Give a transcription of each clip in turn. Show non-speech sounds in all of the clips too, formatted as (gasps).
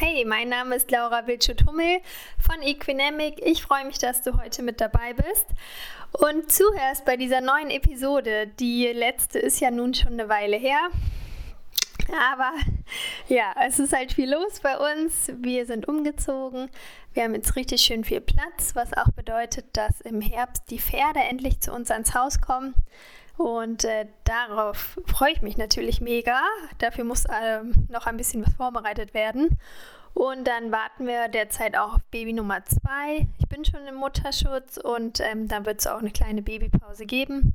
Hey, mein Name ist Laura Wildschut-Hummel von Equinemic. Ich freue mich, dass du heute mit dabei bist und zuhörst bei dieser neuen Episode. Die letzte ist ja nun schon eine Weile her. Aber ja, es ist halt viel los bei uns. Wir sind umgezogen. Wir haben jetzt richtig schön viel Platz, was auch bedeutet, dass im Herbst die Pferde endlich zu uns ans Haus kommen. Und äh, darauf freue ich mich natürlich mega. Dafür muss äh, noch ein bisschen was vorbereitet werden. Und dann warten wir derzeit auch auf Baby Nummer 2. Ich bin schon im Mutterschutz und ähm, dann wird es auch eine kleine Babypause geben.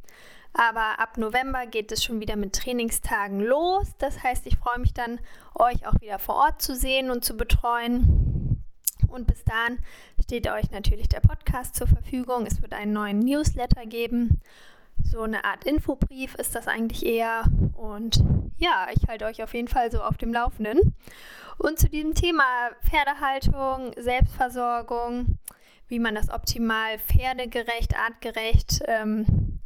Aber ab November geht es schon wieder mit Trainingstagen los. Das heißt, ich freue mich dann, euch auch wieder vor Ort zu sehen und zu betreuen. Und bis dahin steht euch natürlich der Podcast zur Verfügung. Es wird einen neuen Newsletter geben so eine Art Infobrief ist das eigentlich eher. Und ja, ich halte euch auf jeden Fall so auf dem Laufenden. Und zu diesem Thema Pferdehaltung, Selbstversorgung, wie man das optimal pferdegerecht, artgerecht, ähm,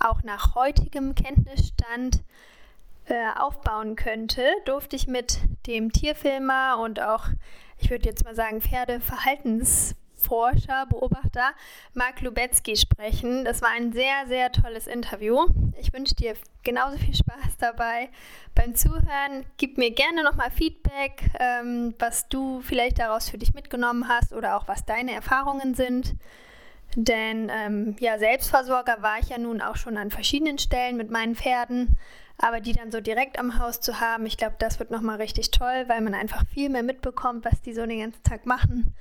auch nach heutigem Kenntnisstand äh, aufbauen könnte, durfte ich mit dem Tierfilmer und auch, ich würde jetzt mal sagen, Pferdeverhaltens Forscher, Beobachter Mark Lubetzky sprechen. Das war ein sehr, sehr tolles Interview. Ich wünsche dir genauso viel Spaß dabei beim Zuhören. Gib mir gerne nochmal Feedback, ähm, was du vielleicht daraus für dich mitgenommen hast oder auch was deine Erfahrungen sind. Denn ähm, ja, Selbstversorger war ich ja nun auch schon an verschiedenen Stellen mit meinen Pferden. Aber die dann so direkt am Haus zu haben, ich glaube, das wird nochmal richtig toll, weil man einfach viel mehr mitbekommt, was die so den ganzen Tag machen.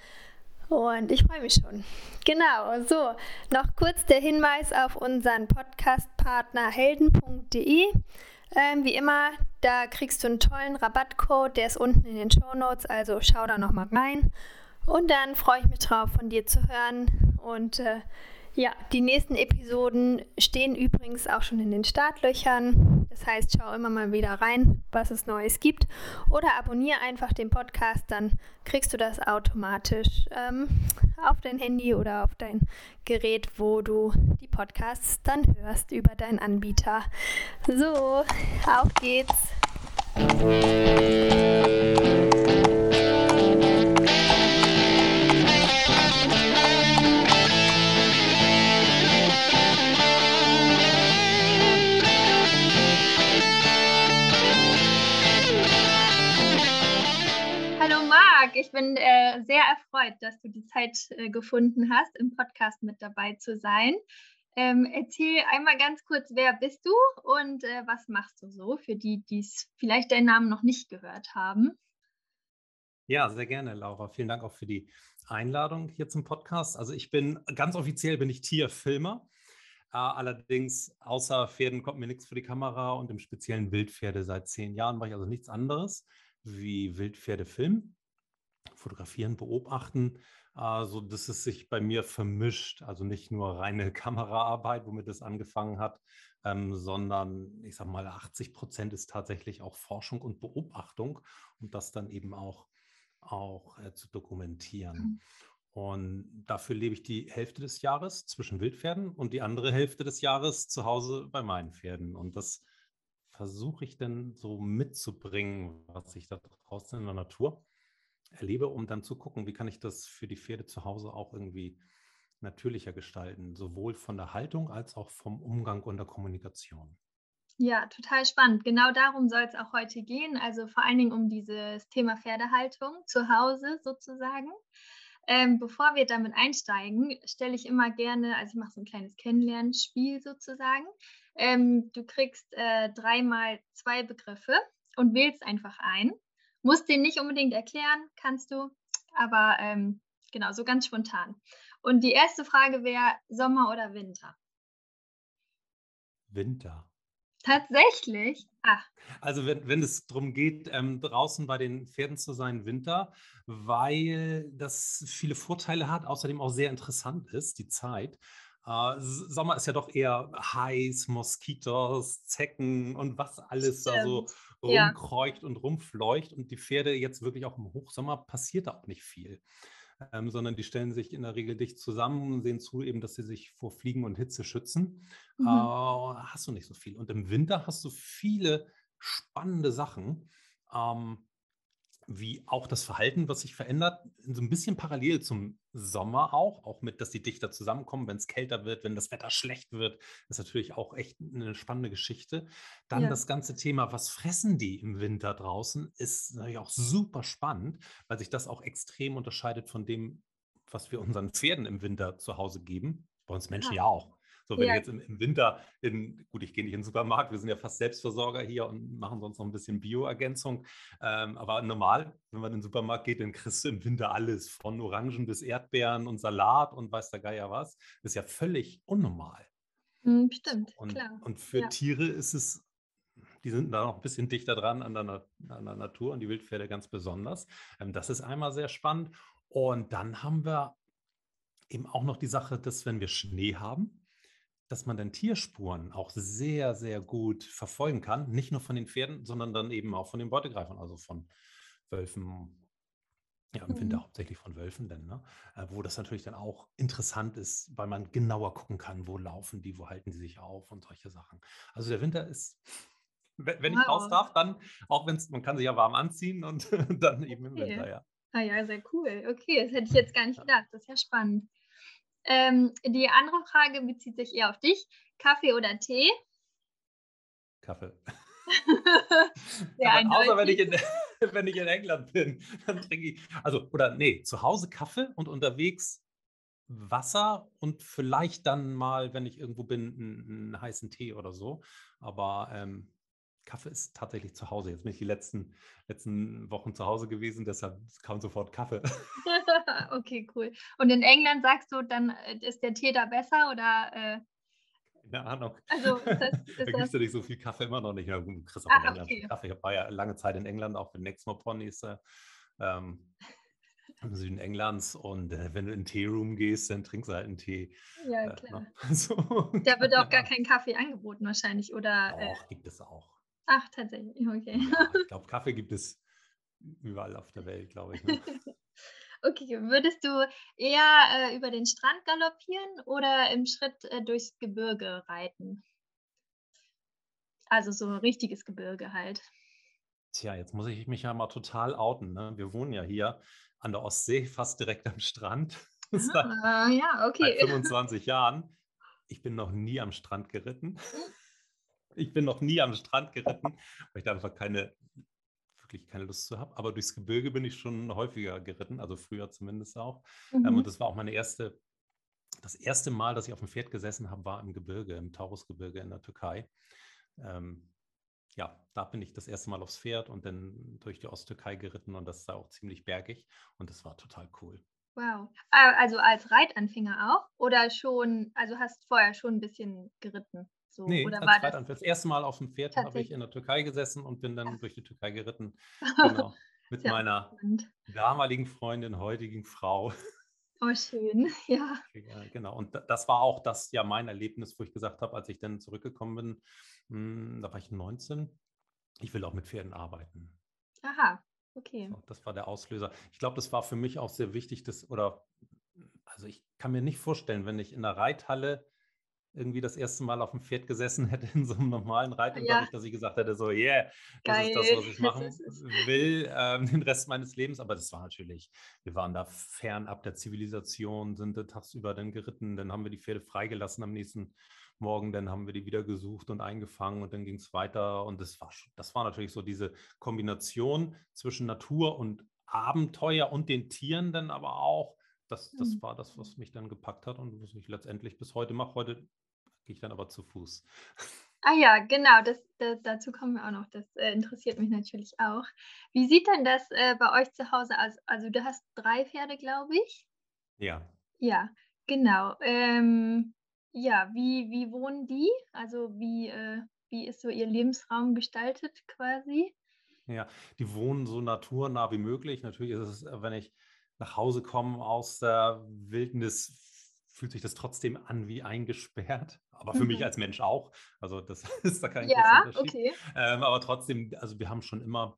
Und ich freue mich schon. Genau, so, noch kurz der Hinweis auf unseren Podcast-Partner helden.de. Ähm, wie immer, da kriegst du einen tollen Rabattcode, der ist unten in den Show Notes, also schau da nochmal rein. Und dann freue ich mich drauf, von dir zu hören. Und äh, ja, die nächsten Episoden stehen übrigens auch schon in den Startlöchern. Das heißt, schau immer mal wieder rein, was es Neues gibt. Oder abonniere einfach den Podcast, dann kriegst du das automatisch ähm, auf dein Handy oder auf dein Gerät, wo du die Podcasts dann hörst über deinen Anbieter. So, auf geht's. Ich bin äh, sehr erfreut, dass du die Zeit äh, gefunden hast, im Podcast mit dabei zu sein. Ähm, erzähl einmal ganz kurz, wer bist du und äh, was machst du so, für die, die vielleicht deinen Namen noch nicht gehört haben? Ja, sehr gerne, Laura. Vielen Dank auch für die Einladung hier zum Podcast. Also ich bin ganz offiziell bin ich Tierfilmer. Äh, allerdings außer Pferden kommt mir nichts für die Kamera und im speziellen Wildpferde seit zehn Jahren mache ich also nichts anderes wie Wildpferde filmen fotografieren, beobachten, äh, so dass es sich bei mir vermischt. Also nicht nur reine (laughs) Kameraarbeit, womit es angefangen hat, ähm, sondern ich sage mal, 80 Prozent ist tatsächlich auch Forschung und Beobachtung und das dann eben auch, auch äh, zu dokumentieren. Mhm. Und dafür lebe ich die Hälfte des Jahres zwischen Wildpferden und die andere Hälfte des Jahres zu Hause bei meinen Pferden. Und das versuche ich dann so mitzubringen, was ich da draußen in der Natur erlebe, um dann zu gucken, wie kann ich das für die Pferde zu Hause auch irgendwie natürlicher gestalten, sowohl von der Haltung als auch vom Umgang und der Kommunikation. Ja, total spannend. Genau darum soll es auch heute gehen. Also vor allen Dingen um dieses Thema Pferdehaltung zu Hause sozusagen. Ähm, bevor wir damit einsteigen, stelle ich immer gerne, also ich mache so ein kleines Kennenlernspiel sozusagen. Ähm, du kriegst äh, dreimal zwei Begriffe und wählst einfach ein. Musst den nicht unbedingt erklären, kannst du, aber ähm, genau, so ganz spontan. Und die erste Frage wäre Sommer oder Winter? Winter. Tatsächlich? Ach. Also wenn, wenn es darum geht, ähm, draußen bei den Pferden zu sein, Winter, weil das viele Vorteile hat, außerdem auch sehr interessant ist, die Zeit. Äh, Sommer ist ja doch eher heiß, Moskitos, Zecken und was alles Stimmt. da so rumkreucht ja. und rumfleucht. Und die Pferde jetzt wirklich auch im Hochsommer passiert da auch nicht viel. Ähm, sondern die stellen sich in der Regel dicht zusammen und sehen zu, eben, dass sie sich vor Fliegen und Hitze schützen. Mhm. Äh, hast du nicht so viel. Und im Winter hast du viele spannende Sachen. Ähm, wie auch das Verhalten, was sich verändert, so ein bisschen parallel zum Sommer auch, auch mit, dass die Dichter zusammenkommen, wenn es kälter wird, wenn das Wetter schlecht wird, ist natürlich auch echt eine spannende Geschichte. Dann Ja. das ganze Thema, was fressen die im Winter draußen, ist natürlich auch super spannend, weil sich das auch extrem unterscheidet von dem, was wir unseren Pferden im Winter zu Hause geben. Bei uns Menschen Aha. ja auch. So, wenn ich Ja. jetzt im, im Winter in, gut, ich gehe nicht in den Supermarkt, wir sind ja fast Selbstversorger hier und machen sonst noch ein bisschen Bioergänzung. Ähm, aber normal, wenn man in den Supermarkt geht, dann kriegst du im Winter alles, von Orangen bis Erdbeeren und Salat und weiß der Geier was. Das ist ja völlig unnormal. Hm, stimmt, Und, klar. und für Ja. Tiere ist es, die sind da noch ein bisschen dichter dran an der, Na- an der Natur und die Wildpferde ganz besonders. Ähm, das ist einmal sehr spannend. Und dann haben wir eben auch noch die Sache, dass wenn wir Schnee haben, dass man dann Tierspuren auch sehr, sehr gut verfolgen kann. Nicht nur von den Pferden, sondern dann eben auch von den Beutegreifern, also von Wölfen, ja, im Winter Mhm. hauptsächlich von Wölfen dann, ne? Äh, wo das natürlich dann auch interessant ist, weil man genauer gucken kann, wo laufen die, wo halten die sich auf und solche Sachen. Also der Winter ist, we- wenn ich raus darf, dann, auch wenn es, man kann sich ja warm anziehen und (laughs) dann eben im Okay. Winter, ja. Ah ja, sehr cool. Okay, das hätte ich jetzt gar nicht gedacht. Das ist ja spannend. Ähm, die andere Frage bezieht sich eher auf dich. Kaffee oder Tee? Kaffee. (laughs) (laughs) Sehr Aber außer wenn ich, eindeutig. in, (laughs) wenn ich in England bin, dann trinke ich, also, oder nee, zu Hause Kaffee und unterwegs Wasser und vielleicht dann mal, wenn ich irgendwo bin, einen, einen heißen Tee oder so. Aber ähm, Kaffee ist tatsächlich zu Hause. Jetzt bin ich die letzten, letzten Wochen zu Hause gewesen, deshalb kam sofort Kaffee. (laughs) Okay, cool. Und in England sagst du, dann äh, ist der Tee da besser oder äh, Keine Ahnung. also ist das, (laughs) da ist gibt es das ja nicht so viel Kaffee immer noch nicht. Du kriegst auch Ah, in England okay. Kaffee. Ich war ja lange Zeit in England, auch mit Nexmo Ponys äh, ähm, im Süden Englands. Und äh, wenn du in den Teeroom gehst, dann trinkst du halt einen Tee. ja Äh, klar. ne? (laughs) so, Da wird auch gar kein Kaffee angeboten wahrscheinlich oder äh, Doch, gibt es auch. Ach tatsächlich, okay. Ja, (laughs) ich glaube, Kaffee gibt es überall auf der Welt, glaube ich. Ne? (laughs) Okay, würdest du eher äh, über den Strand galoppieren oder im Schritt äh, durchs Gebirge reiten? Also so richtiges Gebirge halt. Tja, jetzt muss ich mich ja mal total outen. Ne? Wir wohnen ja hier an der Ostsee, fast direkt am Strand. (laughs) Seit, Ah, ja, seit okay. 25 Jahren. Ich bin noch nie am Strand geritten. Ich bin noch nie am Strand geritten, weil ich da einfach keine, wirklich keine Lust zu habe. Aber durchs Gebirge bin ich schon häufiger geritten, also früher zumindest auch. Ähm, Mhm. und das war auch meine erste, das erste Mal, dass ich auf dem Pferd gesessen habe, war im Gebirge, im Taurusgebirge in der Türkei. Ähm, ja, da bin ich das erste Mal aufs Pferd und dann durch die Osttürkei geritten und das ist da auch ziemlich bergig und das war total cool. Wow. Ah, Also als Reitanfänger auch? Oder schon, also hast vorher schon ein bisschen geritten? So, Nee, oder war das. Das erste Mal auf dem Pferd habe ich in der Türkei gesessen und bin dann Ach, durch die Türkei geritten. (laughs) Genau. Mit ja meiner spannend. damaligen Freundin, heutigen Frau. Oh, schön. (laughs) Ja. Ja, genau. Und da- das war auch das ja mein Erlebnis, wo ich gesagt habe, als ich dann zurückgekommen bin, hm, da war ich 19, ich will auch mit Pferden arbeiten. Aha, okay. So, das war der Auslöser. Ich glaube, das war für mich auch sehr wichtig, dass, oder also ich kann mir nicht vorstellen, wenn ich in der Reithalle irgendwie das erste Mal auf dem Pferd gesessen hätte in so einem normalen Ja, Reitunterricht, dass ich gesagt hätte, so, yeah, das ist das, geil. was ich machen (laughs) will, ähm, den Rest meines Lebens. Aber das war natürlich, wir waren da fernab der Zivilisation, sind tagsüber dann geritten, dann haben wir die Pferde freigelassen am nächsten Morgen, dann haben wir die wieder gesucht und eingefangen und dann ging es weiter. Und das war, das war natürlich so diese Kombination zwischen Natur und Abenteuer und den Tieren dann aber auch. Das, das Hm. war das, was mich dann gepackt hat und was ich letztendlich bis heute mache. Heute gehe ich dann aber zu Fuß. (laughs) Ah ja, genau, das, da, dazu kommen wir auch noch. Das äh, interessiert mich natürlich auch. Wie sieht denn das äh, bei euch zu Hause aus? Also du hast drei Pferde, glaube ich. Ja. Ja, genau. Ähm, ja, wie, wie wohnen die? Also wie, äh, wie ist so ihr Lebensraum gestaltet quasi? Ja, die wohnen so naturnah wie möglich. Natürlich ist es, äh, wenn ich nach Hause komme aus der Wildnis, fühlt sich das trotzdem an wie eingesperrt. (laughs) Aber für mich Mhm. als Mensch auch. Also das (laughs) ist da kein großer Ja, Unterschied. okay. Ähm, aber trotzdem, also wir haben schon immer,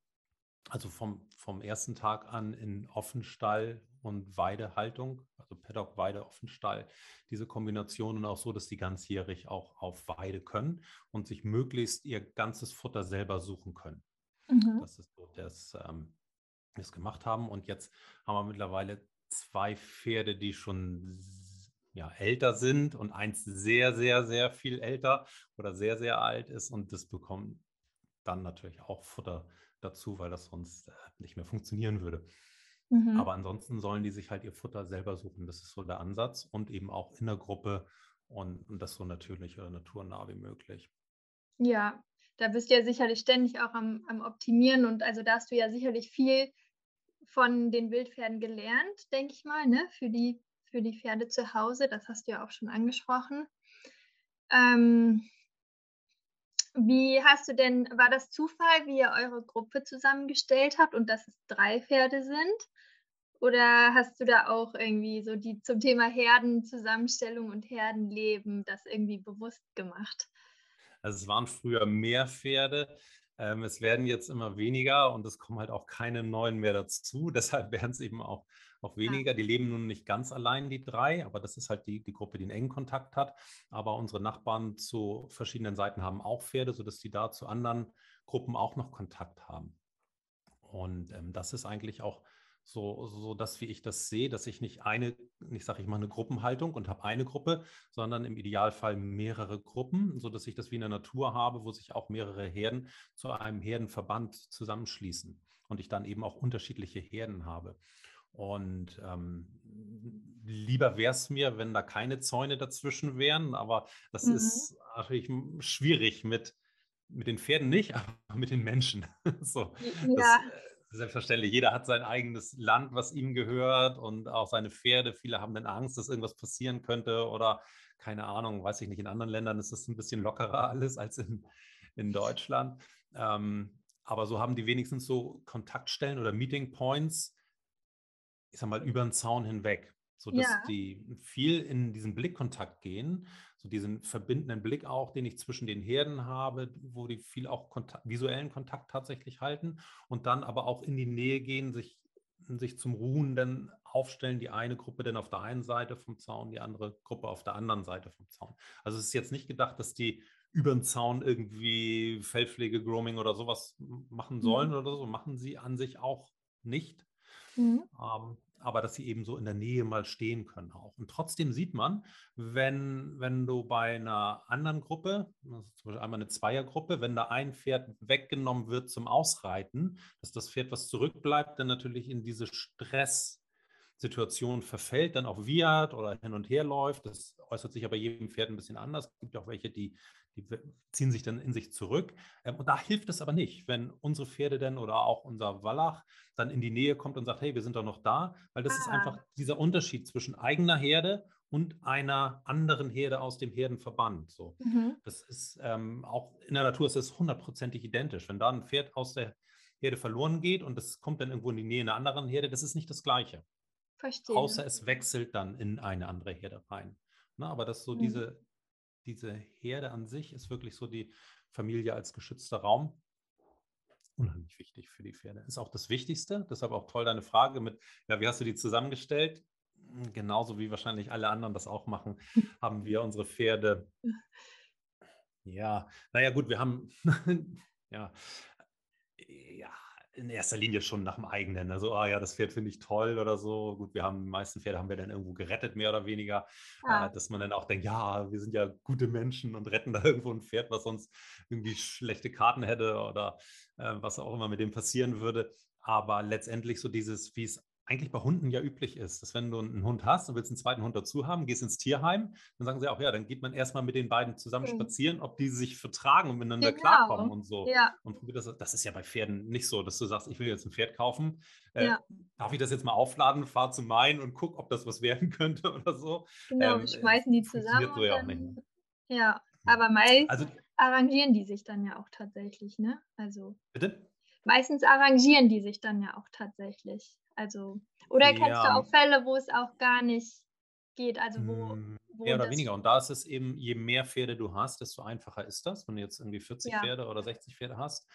also vom, vom ersten Tag an in Offenstall und Weidehaltung, also Paddock, Weide, Offenstall, diese Kombination und auch so, dass die ganzjährig auch auf Weide können und sich möglichst ihr ganzes Futter selber suchen können. Mhm. Das ist so das, ähm, das gemacht haben. Und jetzt haben wir mittlerweile zwei Pferde, die schon ja, älter sind und eins sehr, sehr, sehr viel älter oder sehr, sehr alt ist. Und das bekommt dann natürlich auch Futter dazu, weil das sonst äh, nicht mehr funktionieren würde. Mhm. Aber ansonsten sollen die sich halt ihr Futter selber suchen. Das ist so der Ansatz und eben auch in der Gruppe und, und das so natürlich oder naturnah wie möglich. Ja, da bist du ja sicherlich ständig auch am, am Optimieren und also da hast du ja sicherlich viel von den Wildpferden gelernt, denke ich mal, ne? für, die, für die Pferde zu Hause. Das hast du ja auch schon angesprochen. Ähm, wie hast du denn, war das Zufall, wie ihr eure Gruppe zusammengestellt habt und dass es drei Pferde sind? Oder hast du da auch irgendwie so die zum Thema Herdenzusammenstellung und Herdenleben das irgendwie bewusst gemacht? Also es waren früher mehr Pferde. Ähm, es werden jetzt immer weniger und es kommen halt auch keine neuen mehr dazu. (laughs) Deshalb werden es eben auch, auch weniger. Die leben nun nicht ganz allein, die drei, aber das ist halt die, die Gruppe, die einen engen Kontakt hat. Aber unsere Nachbarn zu verschiedenen Seiten haben auch Pferde, sodass die da zu anderen Gruppen auch noch Kontakt haben. Und ähm, das ist eigentlich auch so, so dass wie ich das sehe, dass ich nicht eine, ich sage ich mal eine Gruppenhaltung und habe eine Gruppe, sondern im Idealfall mehrere Gruppen, so dass ich das wie in der Natur habe, wo sich auch mehrere Herden zu einem Herdenverband zusammenschließen und ich dann eben auch unterschiedliche Herden habe. Und ähm, lieber wäre es mir, wenn da keine Zäune dazwischen wären, aber das mhm. ist natürlich schwierig mit, mit den Pferden nicht, (laughs) aber mit den Menschen. (laughs) so, ja. Das, äh, Selbstverständlich, jeder hat sein eigenes Land, was ihm gehört und auch seine Pferde. Viele haben dann Angst, dass irgendwas passieren könnte oder keine Ahnung, weiß ich nicht, in anderen Ländern ist es ein bisschen lockerer (laughs) alles als in, in Deutschland. Ähm, aber so haben die wenigstens so Kontaktstellen oder Meeting Points, ich sag mal, über den Zaun hinweg, sodass ja. die viel in diesen Blickkontakt gehen so diesen verbindenden Blick auch, den ich zwischen den Herden habe, wo die viel auch Kontakt, visuellen Kontakt tatsächlich halten und dann aber auch in die Nähe gehen, sich, sich zum Ruhen dann aufstellen, die eine Gruppe dann auf der einen Seite vom Zaun, die andere Gruppe auf der anderen Seite vom Zaun. Also es ist jetzt nicht gedacht, dass die über den Zaun irgendwie Fellpflege, Grooming oder sowas machen sollen mhm. oder so, machen sie an sich auch nicht. Mhm. Ähm, aber dass sie eben so in der Nähe mal stehen können auch. Und trotzdem sieht man, wenn, wenn du bei einer anderen Gruppe, also zum Beispiel einmal eine Zweiergruppe, wenn da ein Pferd weggenommen wird zum Ausreiten, dass das Pferd, was zurückbleibt, dann natürlich in diese Stresssituation verfällt, dann auch wiehert oder hin und her läuft. Das äußert sich aber jedem Pferd ein bisschen anders. Es gibt auch welche, die die ziehen sich dann in sich zurück. Ähm, und da hilft es aber nicht, wenn unsere Pferde denn oder auch unser Wallach dann in die Nähe kommt und sagt, hey, wir sind doch noch da, weil das ah. ist einfach dieser Unterschied zwischen eigener Herde und einer anderen Herde aus dem Herdenverband. So. Mhm. Das ist ähm, auch in der Natur ist es hundertprozentig identisch. Wenn da ein Pferd aus der Herde verloren geht und das kommt dann irgendwo in die Nähe einer anderen Herde, das ist nicht das Gleiche. Verstehe. Außer es wechselt dann in eine andere Herde rein. Na, aber das ist so mhm. diese diese Herde an sich ist wirklich so die Familie als geschützter Raum. Unheimlich wichtig für die Pferde. Ist auch das Wichtigste. Deshalb auch toll deine Frage mit, ja, wie hast du die zusammengestellt? Genauso wie wahrscheinlich alle anderen das auch machen, (laughs) haben wir unsere Pferde. Ja, naja, gut, wir haben, (laughs) ja, ja, in erster Linie schon nach dem eigenen. Also, ah ja, das Pferd finde ich toll oder so. Gut, wir haben, die meisten Pferde haben wir dann irgendwo gerettet, mehr oder weniger. Ja. Äh, dass man dann auch denkt, ja, wir sind ja gute Menschen und retten da (laughs) irgendwo ein Pferd, was sonst irgendwie schlechte Karten hätte oder äh, was auch immer mit dem passieren würde. Aber letztendlich so dieses, wie es eigentlich bei Hunden ja üblich ist, dass wenn du einen Hund hast und willst einen zweiten Hund dazu haben, gehst ins Tierheim, dann sagen sie auch, ja, dann geht man erstmal mit den beiden zusammen mhm. spazieren, ob die sich vertragen und miteinander genau. klarkommen und so. Ja. Und das, das ist ja bei Pferden nicht so, dass du sagst, ich will jetzt ein Pferd kaufen. Äh, ja. Darf ich das jetzt mal aufladen, fahr zu meinen und guck, ob das was werden (laughs) könnte oder so? Genau, ähm, schmeißen die zusammen. So ja, dann, nicht, ne? ja, aber meist also, arrangieren die sich dann ja auch tatsächlich, ne? Also. Bitte? Meistens arrangieren die sich dann ja auch tatsächlich. Also, oder kennst ja. du auch Fälle, wo es auch gar nicht geht, also wo. Hm, wo mehr oder weniger. Und da ist es eben, je mehr Pferde du hast, desto einfacher ist das, wenn du jetzt irgendwie 40 ja. Pferde oder 60 Pferde hast.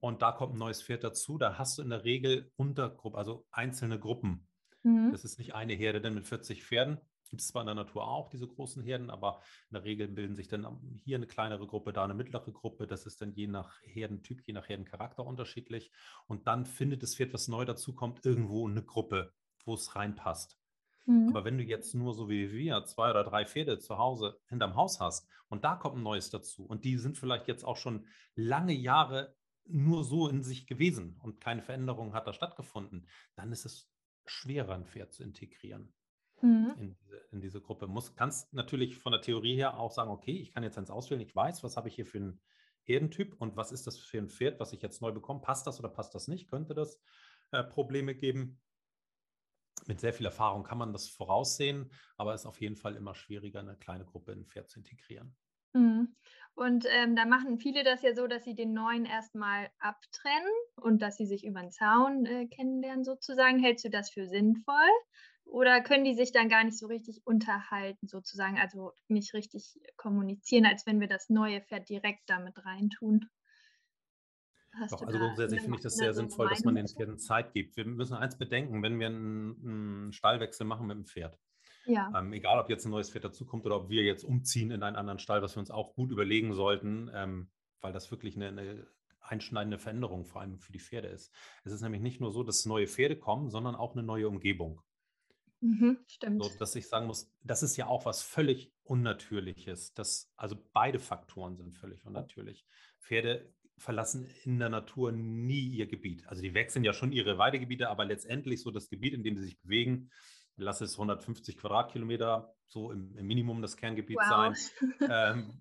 Und da kommt ein neues Pferd dazu. Da hast du in der Regel Untergruppen, also einzelne Gruppen. Mhm. Das ist nicht eine Herde denn mit 40 Pferden, Gibt es zwar in der Natur auch diese großen Herden, aber in der Regel bilden sich dann hier eine kleinere Gruppe, da eine mittlere Gruppe. Das ist dann je nach Herdentyp, je nach Herdencharakter unterschiedlich. Und dann findet das Pferd, was neu dazukommt, irgendwo eine Gruppe, wo es reinpasst. Mhm. Aber wenn du jetzt nur so wie wir zwei oder drei Pferde zu Hause hinterm Haus hast und da kommt ein neues dazu und die sind vielleicht jetzt auch schon lange Jahre nur so in sich gewesen und keine Veränderung hat da stattgefunden, dann ist es schwerer, ein Pferd zu integrieren mhm. in, diese, in, diese, Gruppe. Muss, kannst natürlich von der Theorie her auch sagen, okay, ich kann jetzt eins auswählen, ich weiß, was habe ich hier für einen Herdentyp und was ist das für ein Pferd, was ich jetzt neu bekomme. Passt das oder passt das nicht? Könnte das äh, Probleme geben? Mit sehr viel Erfahrung kann man das voraussehen, aber es ist auf jeden Fall immer schwieriger, eine kleine Gruppe in ein Pferd zu integrieren. Mhm. Und ähm, da machen viele das ja so, dass sie den neuen erstmal abtrennen und dass sie sich über den Zaun äh, kennenlernen sozusagen. Hältst du das für sinnvoll? Oder können die sich dann gar nicht so richtig unterhalten sozusagen, also nicht richtig kommunizieren, als wenn wir das neue Pferd direkt damit reintun? Hast Doch, also grundsätzlich finde ich das sehr sinnvoll, dass man den Pferden Zeit gibt. Wir müssen eins bedenken, wenn wir einen, einen Stallwechsel machen mit dem Pferd, ja. Ähm, egal, ob jetzt ein neues Pferd dazukommt oder ob wir jetzt umziehen in einen anderen Stall, was wir uns auch gut überlegen sollten, ähm, weil das wirklich eine, eine, einschneidende Veränderung vor allem für die Pferde ist. Es ist nämlich nicht nur so, dass neue Pferde kommen, sondern auch eine neue Umgebung. Mhm, stimmt. So, dass ich sagen muss, das ist ja auch was völlig Unnatürliches. Das, also beide Faktoren sind völlig unnatürlich. Pferde verlassen in der Natur nie ihr Gebiet. Also die wechseln ja schon ihre Weidegebiete, aber letztendlich so das Gebiet, in dem sie sich bewegen, lass es 150 Quadratkilometer, so im, im Minimum das Kerngebiet wow. sein. (laughs) Ähm,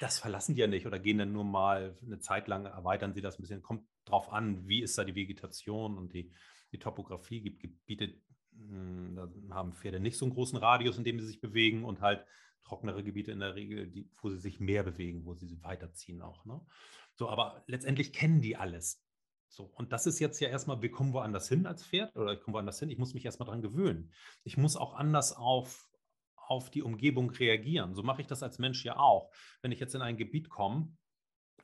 das verlassen die ja nicht oder gehen dann nur mal eine Zeit lang, erweitern sie das ein bisschen. Kommt drauf an, wie ist da die Vegetation und die, die Topografie. Gibt Gebiete, hm, da haben Pferde nicht so einen großen Radius, in dem sie sich bewegen und halt trockenere Gebiete in der Regel, die, wo sie sich mehr bewegen, wo sie weiterziehen auch. Ne? So, aber letztendlich kennen die alles. So, und das ist jetzt ja erstmal, wir kommen woanders hin als Pferd oder ich komme woanders hin. Ich muss mich erstmal dran gewöhnen. Ich muss auch anders auf, auf die Umgebung reagieren. So mache ich das als Mensch ja auch. Wenn ich jetzt in ein Gebiet komme,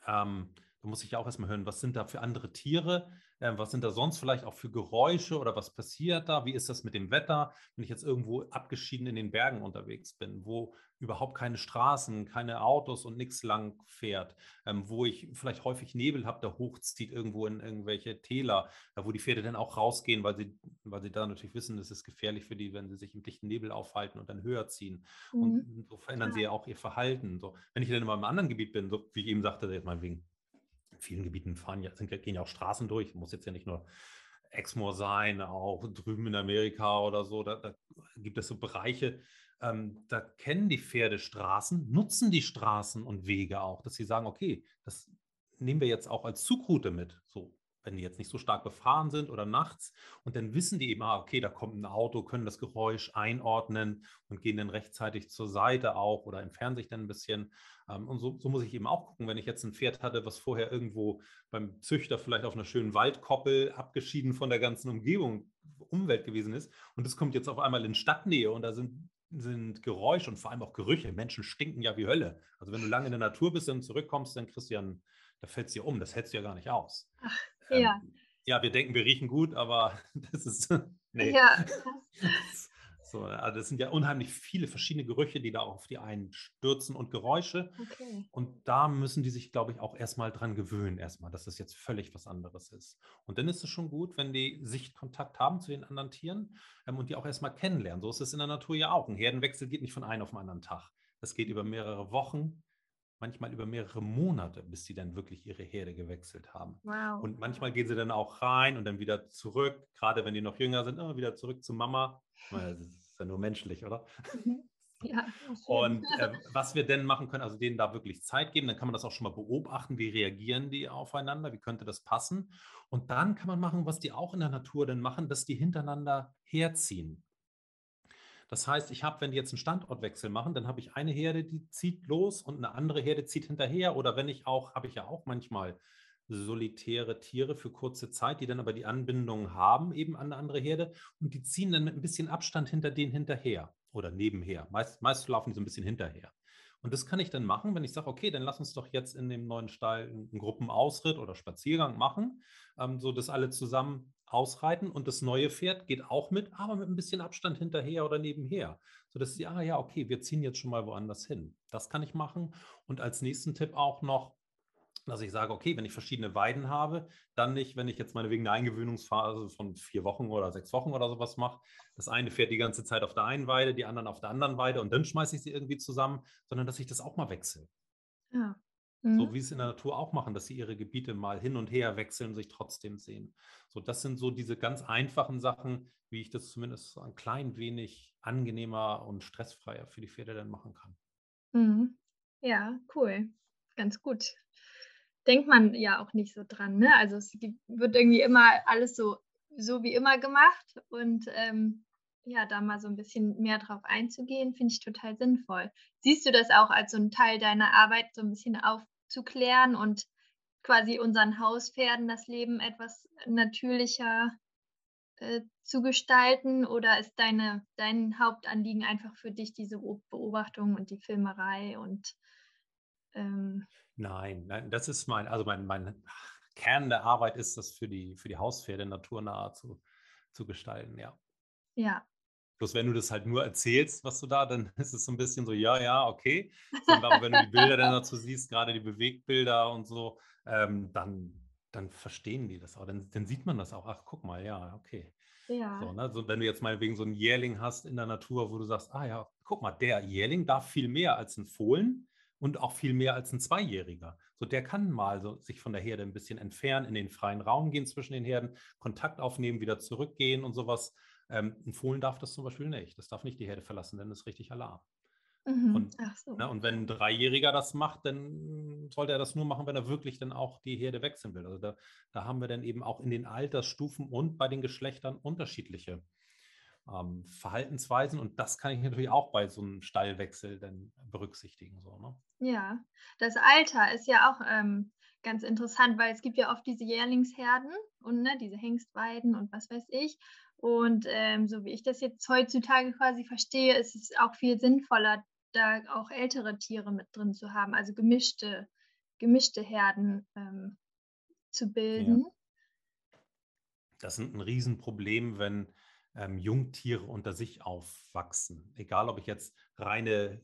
ähm, dann muss ich ja auch erstmal hören, was sind da für andere Tiere, äh, was sind da sonst vielleicht auch für Geräusche oder was passiert da? Wie ist das mit dem Wetter, wenn ich jetzt irgendwo abgeschieden in den Bergen unterwegs bin, wo überhaupt keine Straßen, keine Autos und nichts lang fährt, ähm, wo ich vielleicht häufig Nebel habe, der hochzieht irgendwo in irgendwelche Täler, wo die Pferde dann auch rausgehen, weil sie, weil sie da natürlich wissen, es ist gefährlich für die, wenn sie sich im dichten Nebel aufhalten und dann höher ziehen. Mhm. Und so verändern ja. sie ja auch ihr Verhalten. So, wenn ich dann in einem anderen Gebiet bin, so wie ich eben sagte, jetzt mal wegen vielen Gebieten fahren ja, sind, gehen ja auch Straßen durch, muss jetzt ja nicht nur Exmoor sein, auch drüben in Amerika oder so, da, da gibt es so Bereiche, ähm, da kennen die Pferde Straßen, nutzen die Straßen und Wege auch, dass sie sagen, okay, das nehmen wir jetzt auch als Zugroute mit. So, wenn die jetzt nicht so stark befahren sind oder nachts. Und dann wissen die eben, ah, okay, da kommt ein Auto, können das Geräusch einordnen und gehen dann rechtzeitig zur Seite auch oder entfernen sich dann ein bisschen. Ähm, und so, so, muss ich eben auch gucken, wenn ich jetzt ein Pferd hatte, was vorher irgendwo beim Züchter vielleicht auf einer schönen Waldkoppel abgeschieden von der ganzen Umgebung, Umwelt gewesen ist. Und das kommt jetzt auf einmal in Stadtnähe und da sind sind Geräusche und vor allem auch Gerüche. Menschen stinken ja wie Hölle. Also wenn du lange in der Natur bist und zurückkommst, dann kriegst du ja ein, da fällt es dir um. Das hältst du ja gar nicht aus. Ach, ja. Ähm, ja, wir denken, wir riechen gut, aber (laughs) das ist. (laughs) Nee. Ja. (laughs) so, also das sind ja unheimlich viele verschiedene Gerüche, die da auf die einen stürzen und Geräusche. Okay. Und da müssen die sich, glaube ich, auch erstmal dran gewöhnen, erstmal, dass das jetzt völlig was anderes ist. Und dann ist es schon gut, wenn die Sichtkontakt haben zu den anderen Tieren ähm, und die auch erstmal kennenlernen. So ist es in der Natur ja auch. Ein Herdenwechsel geht nicht von einem auf den anderen Tag. Das geht über mehrere Wochen, manchmal über mehrere Monate, bis sie dann wirklich ihre Herde gewechselt haben. Wow. Und manchmal gehen sie dann auch rein und dann wieder zurück, gerade wenn die noch jünger sind, immer wieder zurück zu Mama. Das ist ja nur menschlich, oder? (laughs) Ja, und äh, was wir denn machen können, also denen da wirklich Zeit geben, dann kann man das auch schon mal beobachten, wie reagieren die aufeinander, wie könnte das passen. Und dann kann man machen, was die auch in der Natur dann machen, dass die hintereinander herziehen. Das heißt, ich habe, wenn die jetzt einen Standortwechsel machen, dann habe ich eine Herde, die zieht los und eine andere Herde zieht hinterher. Oder wenn ich auch, habe ich ja auch manchmal solitäre Tiere für kurze Zeit, die dann aber die Anbindung haben eben an eine andere Herde und die ziehen dann mit ein bisschen Abstand hinter denen hinterher oder nebenher. Meist, meist laufen die so ein bisschen hinterher. Und das kann ich dann machen, wenn ich sage, okay, dann lass uns doch jetzt in dem neuen Stall einen Gruppenausritt oder Spaziergang machen, ähm, so dass alle zusammen ausreiten und das neue Pferd geht auch mit, aber mit ein bisschen Abstand hinterher oder nebenher, sodass sie, ah ja, okay, wir ziehen jetzt schon mal woanders hin. Das kann ich machen. Und als nächsten Tipp auch noch, dass ich sage, okay, wenn ich verschiedene Weiden habe, dann nicht, wenn ich jetzt meine wegen einer Eingewöhnungsphase von vier Wochen oder sechs Wochen oder sowas mache, das eine fährt die ganze Zeit auf der einen Weide, die anderen auf der anderen Weide und dann schmeiße ich sie irgendwie zusammen, sondern dass ich das auch mal wechsle. Ja. Mhm. So wie es in der Natur auch machen, dass sie ihre Gebiete mal hin und her wechseln sich trotzdem sehen. So, das sind so diese ganz einfachen Sachen, wie ich das zumindest ein klein wenig angenehmer und stressfreier für die Pferde dann machen kann. Mhm. Ja, cool. Ganz gut denkt man ja auch nicht so dran. Ne? Also es wird irgendwie immer alles so, so wie immer gemacht und ähm, ja, da mal so ein bisschen mehr drauf einzugehen, finde ich total sinnvoll. Siehst du das auch als so ein Teil deiner Arbeit, so ein bisschen aufzuklären und quasi unseren Hauspferden das Leben etwas natürlicher äh, zu gestalten? Oder ist deine, dein Hauptanliegen einfach für dich diese Beobachtung und die Filmerei und ähm, Nein, nein, das ist mein, also mein, mein Kern der Arbeit ist, das für die, für die Hauspferde naturnah zu, zu gestalten, ja. Ja. Bloß wenn du das halt nur erzählst, was du da, dann (laughs) ist es so ein bisschen so, ja, ja, okay. Aber wenn du die Bilder dann dazu siehst, gerade die Bewegtbilder und so, ähm, dann, dann verstehen die das auch. Dann, dann sieht man das auch. Ach, guck mal, ja, okay. Ja. So, ne? so, wenn du jetzt mal wegen so einen Jährling hast in der Natur, wo du sagst, ah ja, guck mal, der Jährling darf viel mehr als ein Fohlen und auch viel mehr als ein Zweijähriger. So, der kann mal so sich von der Herde ein bisschen entfernen, in den freien Raum gehen zwischen den Herden, Kontakt aufnehmen, wieder zurückgehen und sowas. Ähm, ein Fohlen darf das zum Beispiel nicht. Das darf nicht die Herde verlassen, denn das ist richtig Alarm. Mhm. Und, so. ne, und, wenn ein Dreijähriger das macht, dann sollte er das nur machen, wenn er wirklich dann auch die Herde wechseln will. Also da, da haben wir dann eben auch in den Altersstufen und bei den Geschlechtern unterschiedliche ähm, Verhaltensweisen und das kann ich natürlich auch bei so einem Stallwechsel dann berücksichtigen. So, ne? Ja, das Alter ist ja auch ähm, ganz interessant, weil es gibt ja oft diese Jährlingsherden und ne, diese Hengstweiden und was weiß ich. Und ähm, so wie ich das jetzt heutzutage quasi verstehe, ist es auch viel sinnvoller, da auch ältere Tiere mit drin zu haben, also gemischte, gemischte Herden ähm, zu bilden. Ja. Das ist ein Riesenproblem, wenn ähm, Jungtiere unter sich aufwachsen. Egal, ob ich jetzt reine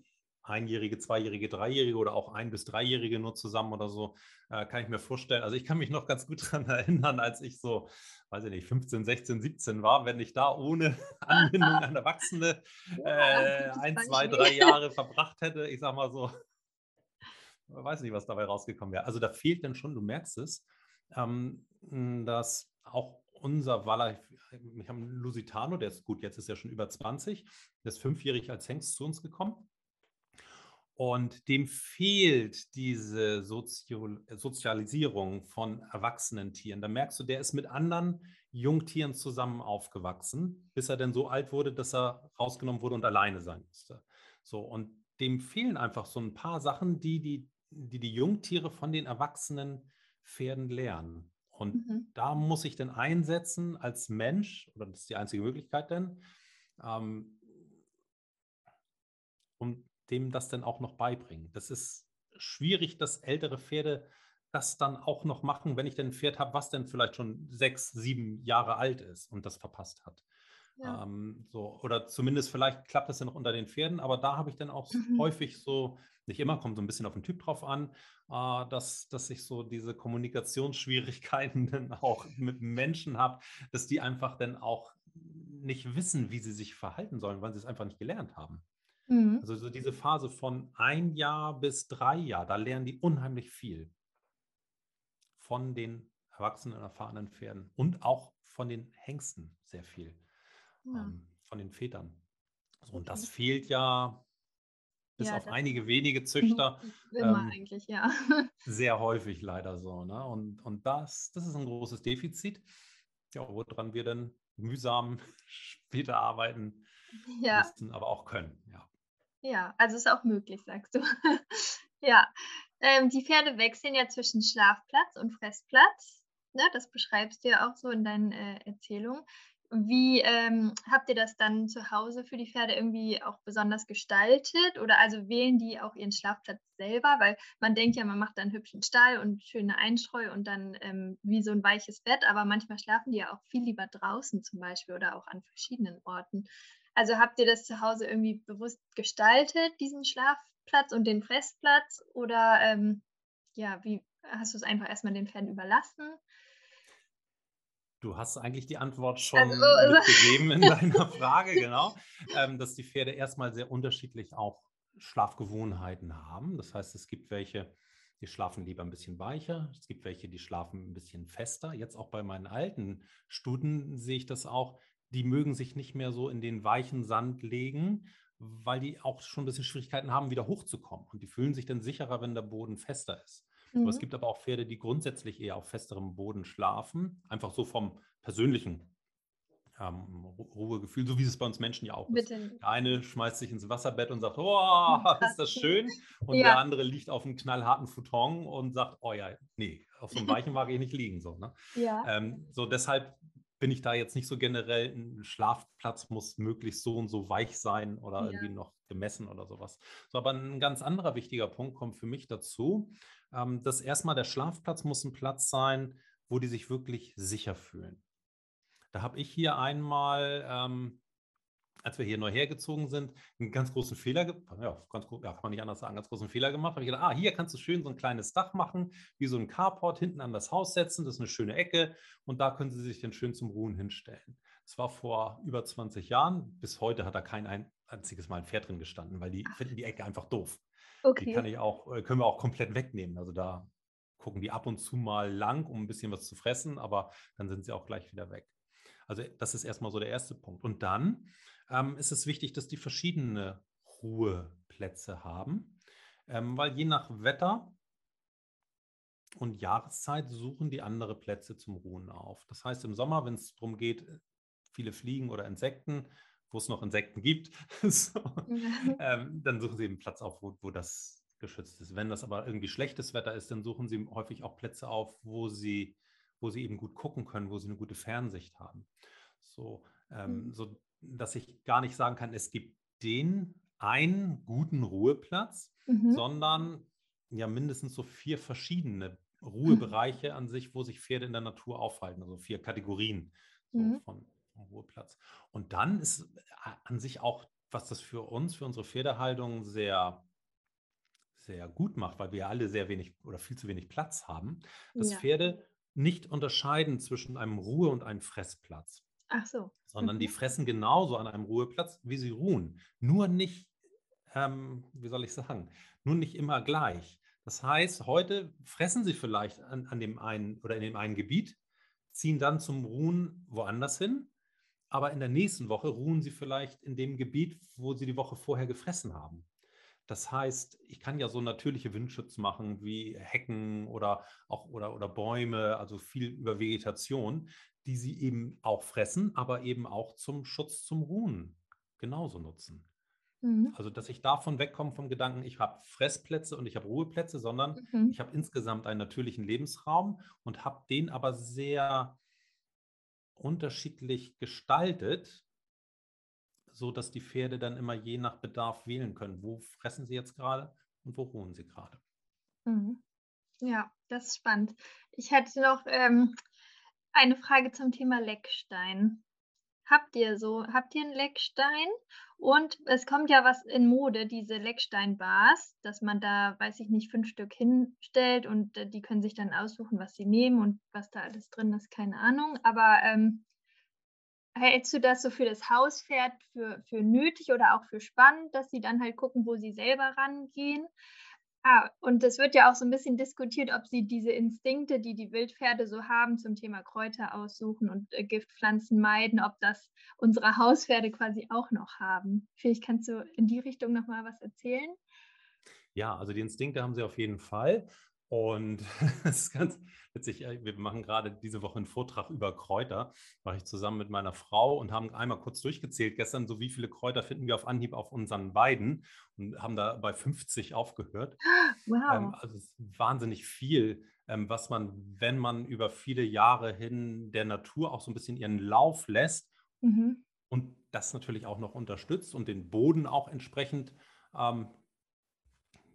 Einjährige, Zweijährige, Dreijährige oder auch Ein- bis Dreijährige nur zusammen oder so, äh, kann ich mir vorstellen. Also ich kann mich noch ganz gut (laughs) daran erinnern, als ich so, weiß ich nicht, 15, 16, 17 war, wenn ich da ohne (laughs) Anbindung an Erwachsene (laughs) äh, ein, zwei, drei Jahre verbracht hätte, ich sag mal so, weiß nicht, was dabei rausgekommen wäre. Also da fehlt dann schon, du merkst es, ähm, dass auch unser Waller, wir haben einen Lusitano, der ist gut, jetzt ist er schon über 20, der ist fünfjährig als Hengst zu uns gekommen. Und dem fehlt diese Sozio Sozialisierung von erwachsenen Tieren. Da merkst du, der ist mit anderen Jungtieren zusammen aufgewachsen, bis er dann so alt wurde, dass er rausgenommen wurde und alleine sein musste. So, und dem fehlen einfach so ein paar Sachen, die die, die, die Jungtiere von den erwachsenen Pferden lernen. Und mhm. da muss ich dann einsetzen als Mensch, oder das ist die einzige Möglichkeit denn, ähm, um dem das dann auch noch beibringen. Das ist schwierig, dass ältere Pferde das dann auch noch machen, wenn ich denn ein Pferd habe, was denn vielleicht schon sechs, sieben Jahre alt ist und das verpasst hat. Ja. Ähm, so, oder zumindest vielleicht klappt das ja noch unter den Pferden, aber da habe ich dann auch mhm. häufig so, nicht immer, kommt so ein bisschen auf den Typ drauf an, äh, dass, dass ich so diese Kommunikationsschwierigkeiten (laughs) dann auch mit Menschen habe, dass die einfach dann auch nicht wissen, wie sie sich verhalten sollen, weil sie es einfach nicht gelernt haben. Mhm. Also so diese Phase von ein Jahr bis drei Jahr, da lernen die unheimlich viel von den erwachsenen, erfahrenen Pferden und auch von den Hengsten sehr viel ja. ähm, von den Vätern. So, und das fehlt ja bis ja, auf einige wenige (laughs) Züchter. Immer ähm, eigentlich, ja. Sehr häufig leider so. Ne? Und, und das, das ist ein großes Defizit, ja, woran wir dann mühsam (laughs) später arbeiten ja. müssten, aber auch können. Ja. Ja, also ist auch möglich, sagst du. (laughs) ja, ähm, die Pferde wechseln ja zwischen Schlafplatz und Fressplatz. Ne? Das beschreibst du ja auch so in deinen äh, Erzählungen. wie ähm, habt ihr das dann zu Hause für die Pferde irgendwie auch besonders gestaltet? Oder also wählen die auch ihren Schlafplatz selber? Weil man denkt ja, man macht dann hübschen Stall und schöne Einstreu und dann ähm, wie so ein weiches Bett, aber manchmal schlafen die ja auch viel lieber draußen zum Beispiel oder auch an verschiedenen Orten. Also habt ihr das zu Hause irgendwie bewusst gestaltet, diesen Schlafplatz und den Festplatz? Oder ähm, ja, wie hast du es einfach erstmal den Pferden überlassen? Du hast eigentlich die Antwort schon also, gegeben in (laughs) deiner Frage, genau, ähm, dass die Pferde erstmal sehr unterschiedlich auch Schlafgewohnheiten haben. Das heißt, es gibt welche, die schlafen lieber ein bisschen weicher, es gibt welche, die schlafen ein bisschen fester. Jetzt auch bei meinen alten Studen sehe ich das auch, die mögen sich nicht mehr so in den weichen Sand legen, weil die auch schon ein bisschen Schwierigkeiten haben, wieder hochzukommen. Und die fühlen sich dann sicherer, wenn der Boden fester ist. Mhm. Aber es mhm. gibt aber auch Pferde, die grundsätzlich eher auf festerem Boden schlafen, einfach so vom persönlichen ähm, Ruhegefühl, so wie es bei uns Menschen ja auch Bitte. ist. Der eine schmeißt sich ins Wasserbett und sagt, oh, (laughs) ist das schön. Und ja. der andere liegt auf einem knallharten Futon und sagt, oh ja, nee, auf so einem (laughs) weichen mag ich nicht liegen. So, ne? ja. Ähm, so deshalb bin ich da jetzt nicht so generell, ein Schlafplatz muss möglichst so und so weich sein oder ja. irgendwie noch gemessen oder sowas. So, aber ein ganz anderer wichtiger Punkt kommt für mich dazu ähm, dass erstmal der Schlafplatz muss ein Platz sein, wo die sich wirklich sicher fühlen. Da habe ich hier einmal, ähm, als wir hier neu hergezogen sind, einen ganz großen Fehler gemacht. Ja, ganz, ja, kann man nicht anders sagen, ganz großen Fehler gemacht. Habe ich gedacht, ah, hier kannst du schön so ein kleines Dach machen, wie so ein Carport hinten an das Haus setzen. Das ist eine schöne Ecke und da können sie sich dann schön zum Ruhen hinstellen. Das war vor über 20 Jahren. Bis heute hat da kein einziges Mal ein Pferd drin gestanden, weil die finden die Ecke einfach doof. Okay. Die kann ich auch, äh, können wir auch komplett wegnehmen. Also da gucken die ab und zu mal lang, um ein bisschen was zu fressen, aber dann sind sie auch gleich wieder weg. Also das ist erstmal so der erste Punkt. Und dann ähm, ist es wichtig, dass die verschiedene Ruheplätze haben, ähm, weil je nach Wetter und Jahreszeit suchen die andere Plätze zum Ruhen auf. Das heißt, im Sommer, wenn es darum geht, viele Fliegen oder Insekten, wo es noch Insekten gibt, (laughs) so, ja. ähm, dann suchen sie einen Platz auf, wo, wo das geschützt ist. Wenn das aber irgendwie schlechtes Wetter ist, dann suchen sie häufig auch Plätze auf, wo sie, wo sie eben gut gucken können, wo sie eine gute Fernsicht haben. So, ähm, mhm. so dass ich gar nicht sagen kann, es gibt den einen guten Ruheplatz, mhm. sondern ja mindestens so vier verschiedene (laughs) Ruhebereiche an sich, wo sich Pferde in der Natur aufhalten, also vier Kategorien so mhm. von, Ruheplatz. Und dann ist äh, an sich auch, was das für uns, für unsere Pferdehaltung sehr, sehr gut macht, weil wir alle sehr wenig oder viel zu wenig Platz haben, dass ja. Pferde nicht unterscheiden zwischen einem Ruhe- und einem Fressplatz. Ach so. Sondern mhm. die fressen genauso an einem Ruheplatz, wie sie ruhen. Nur nicht, ähm, wie soll ich sagen, nur nicht immer gleich. Das heißt, heute fressen sie vielleicht an, an dem einen oder in dem einen Gebiet, ziehen dann zum Ruhen woanders hin aber in der nächsten Woche ruhen sie vielleicht in dem Gebiet, wo sie die Woche vorher gefressen haben. Das heißt, ich kann ja so natürliche Windschutz machen wie Hecken oder auch oder, oder Bäume, also viel über Vegetation, die sie eben auch fressen, aber eben auch zum Schutz zum Ruhen genauso nutzen. Mhm. Also, dass ich davon wegkomme vom Gedanken, ich habe Fressplätze und ich habe Ruheplätze, sondern mhm. ich habe insgesamt einen natürlichen Lebensraum und habe den aber sehr unterschiedlich gestaltet, so dass die Pferde dann immer je nach Bedarf wählen können. Wo fressen sie jetzt gerade und wo ruhen sie gerade? Mhm. Ja, das ist spannend. Ich hätte noch ähm, eine Frage zum Thema Leckstein. Habt ihr so, habt ihr einen Leckstein? Und es kommt ja was in Mode, diese Leckstein-Bars, dass man da, weiß ich nicht, fünf Stück hinstellt und äh, die können sich dann aussuchen, was sie nehmen und was da alles drin ist, keine Ahnung. Aber ähm, hältst du das so für das Hauspferd für, für nötig oder auch für spannend, dass sie dann halt gucken, wo sie selber rangehen? Ah, und es wird ja auch so ein bisschen diskutiert, ob sie diese Instinkte, die die Wildpferde so haben zum Thema Kräuter aussuchen und äh, Giftpflanzen meiden, ob das unsere Hauspferde quasi auch noch haben. Vielleicht kannst du in die Richtung noch mal was erzählen? Ja, also die Instinkte haben sie auf jeden Fall. Und (laughs) es ist ganz witzig, wir machen gerade diese Woche einen Vortrag über Kräuter, mache ich zusammen mit meiner Frau und haben einmal kurz durchgezählt gestern, so wie viele Kräuter finden wir auf Anhieb auf unseren Weiden und haben da bei 50 aufgehört. (gasps) Wow. Ähm, also es ist wahnsinnig viel, ähm, was man, wenn man über viele Jahre hin der Natur auch so ein bisschen ihren Lauf lässt Mhm. Und das natürlich auch noch unterstützt und den Boden auch entsprechend ähm,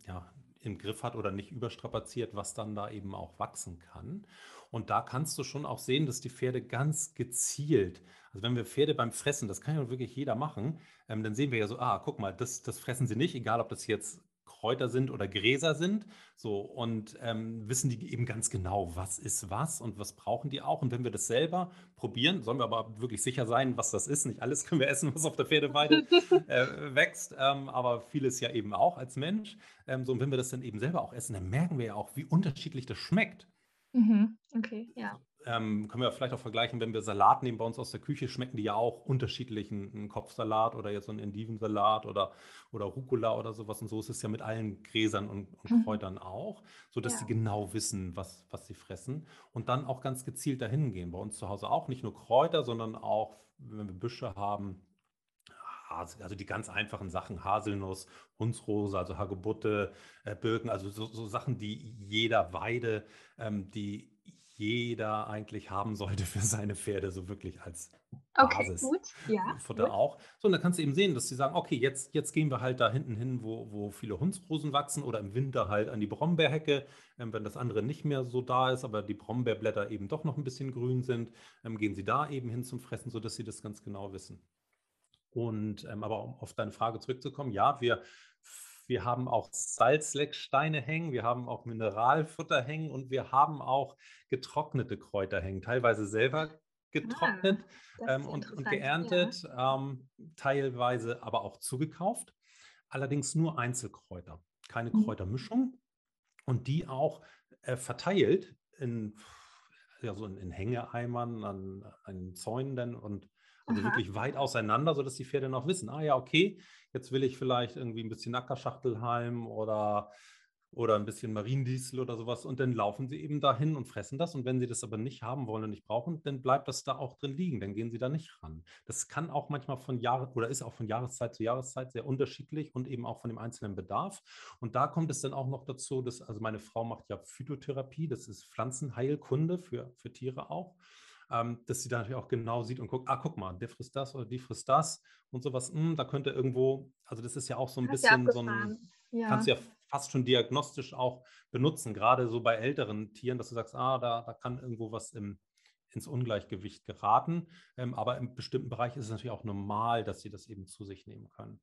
ja, im Griff hat oder nicht überstrapaziert, was dann da eben auch wachsen kann. Und da kannst du schon auch sehen, dass die Pferde ganz gezielt, also wenn wir Pferde beim Fressen, das kann ja wirklich jeder machen, ähm, dann sehen wir ja so, ah, guck mal, das, das fressen sie nicht, egal ob das jetzt Kräuter sind oder Gräser sind. So, und ähm, wissen die eben ganz genau, was ist was und was brauchen die auch. Und wenn wir das selber probieren, sollen wir aber wirklich sicher sein, was das ist. Nicht alles können wir essen, was auf der Pferdeweide (laughs) äh, wächst, ähm, aber vieles ja eben auch als Mensch. Ähm, so, und wenn wir das dann eben selber auch essen, dann merken wir ja auch, wie unterschiedlich das schmeckt. Mhm. Okay, ja ähm, können wir vielleicht auch vergleichen, wenn wir Salat nehmen bei uns aus der Küche, schmecken die ja auch unterschiedlich. Ein, Kopfsalat oder jetzt so ein Endivensalat oder, oder Rucola oder sowas. Und so ist es ja mit allen Gräsern und, und mhm. Kräutern auch, sodass ja. sie genau wissen, was, was sie fressen und dann auch ganz gezielt dahin gehen. Bei uns zu Hause auch nicht nur Kräuter, sondern auch, wenn wir Büsche haben, also die ganz einfachen Sachen, Haselnuss, Hunsrose, also Hagebutte, äh, Birken, also so, so, Sachen, die jeder Weide, ähm, die jeder eigentlich haben sollte für seine Pferde, so wirklich als okay, Basis. Gut. Ja, Futter gut. auch. So, und dann kannst du eben sehen, dass sie sagen, okay, jetzt, jetzt gehen wir halt da hinten hin, wo, wo viele Hundsrosen wachsen oder im Winter halt an die Brombeerhecke, ähm, wenn das andere nicht mehr so da ist, aber die Brombeerblätter eben doch noch ein bisschen grün sind, ähm, gehen sie da eben hin zum Fressen, sodass sie das ganz genau wissen. Und ähm, aber um auf deine Frage zurückzukommen, ja, wir wir haben auch Salzlecksteine hängen, wir haben auch Mineralfutter hängen und wir haben auch getrocknete Kräuter hängen, teilweise selber getrocknet ah, ähm, und, und, geerntet, ja. ähm, teilweise aber auch zugekauft. Allerdings nur Einzelkräuter, keine mhm. Kräutermischung und die auch äh, verteilt in, ja, so in, in Hängeeimern, an, an Zäunen und also Aha. wirklich weit auseinander, sodass die Pferde noch wissen, ah ja, okay, jetzt will ich vielleicht irgendwie ein bisschen Ackerschachtelhalm oder, oder ein bisschen Mariendiesel oder sowas. Und dann laufen sie eben dahin und fressen das. Und wenn sie das aber nicht haben wollen und nicht brauchen, dann bleibt das da auch drin liegen, dann gehen sie da nicht ran. Das kann auch manchmal von Jahr oder ist auch von Jahreszeit zu Jahreszeit sehr unterschiedlich und eben auch von dem einzelnen Bedarf. Und da kommt es dann auch noch dazu, dass also meine Frau macht ja Phytotherapie, das ist Pflanzenheilkunde für, für Tiere auch ähm, dass sie da natürlich auch genau sieht und guckt, ah, guck mal, der frisst das oder die frisst das und sowas, hm, da könnte irgendwo, also das ist ja auch so ein bisschen so ein, ja. kannst du ja fast schon diagnostisch auch benutzen, gerade so bei älteren Tieren, dass du sagst, ah, da, da kann irgendwo was im, ins Ungleichgewicht geraten. Ähm, aber im bestimmten Bereich ist es natürlich auch normal, dass sie das eben zu sich nehmen können.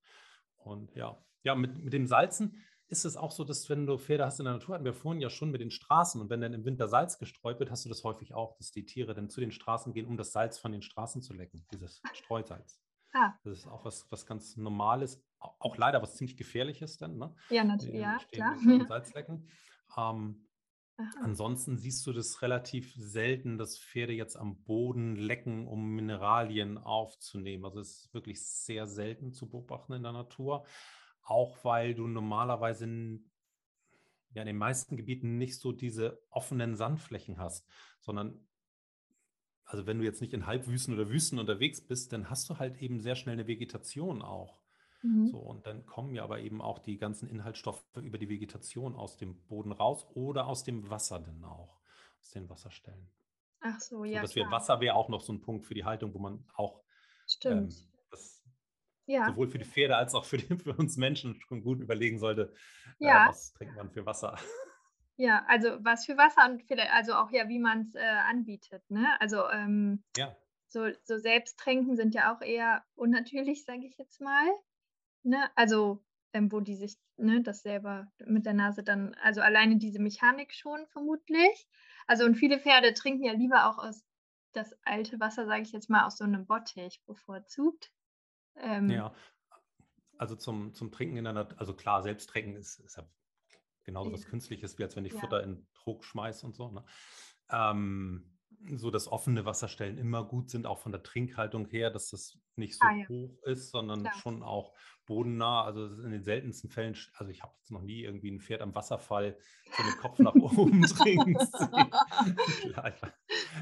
Und ja, ja, mit, mit dem Salzen, ist es auch so, dass wenn du Pferde hast in der Natur, hatten wir vorhin ja schon mit den Straßen und wenn dann im Winter Salz gestreut wird, hast du das häufig auch, dass die Tiere dann zu den Straßen gehen, um das Salz von den Straßen zu lecken, dieses Streusalz. Ah. Das ist auch was, was ganz Normales, auch leider was ziemlich Gefährliches dann. Ne? Ja, natürlich, ja, klar. (laughs) Salz lecken. Ähm, ansonsten siehst du das relativ selten, dass Pferde jetzt am Boden lecken, um Mineralien aufzunehmen. Also es ist wirklich sehr selten zu beobachten in der Natur. Auch weil du normalerweise in, ja, in den meisten Gebieten nicht so diese offenen Sandflächen hast, sondern also wenn du jetzt nicht in Halbwüsten oder Wüsten unterwegs bist, dann hast du halt eben sehr schnell eine Vegetation auch. Mhm. So, und dann kommen ja aber eben auch die ganzen Inhaltsstoffe über die Vegetation aus dem Boden raus oder aus dem Wasser dann auch, aus den Wasserstellen. Ach so, ja. So, das wär, Wasser wäre auch noch so ein Punkt für die Haltung, wo man auch ähm, ja. sowohl für die Pferde als auch für, die, für uns Menschen schon gut überlegen sollte, äh, ja. äh, was trinkt man für Wasser. Ja, also was für Wasser und vielleicht, also auch ja, wie man es äh, anbietet. Ne? Also ähm, ja. so, so Selbsttrinken sind ja auch eher unnatürlich, sage ich jetzt mal. Ne? Also ähm, wo die sich ne, das selber mit der Nase dann, also alleine diese Mechanik schon vermutlich. Also und viele Pferde trinken ja lieber auch aus das alte Wasser, sage ich jetzt mal, aus so einem Bottich bevorzugt. Ähm, ja, also zum, zum Trinken in der Natur, also klar, selbst trinken ist, ist ja genauso was Künstliches, wie als wenn ich ja. Futter in Trog schmeiße und so. Ne? Ähm, so dass offene Wasserstellen immer gut sind, auch von der Trinkhaltung her, dass das nicht so ah, ja. hoch ist, sondern Klar. schon auch bodennah. Also in den seltensten Fällen, also ich habe jetzt noch nie irgendwie ein Pferd am Wasserfall so mit Kopf nach oben (laughs) trinken (laughs)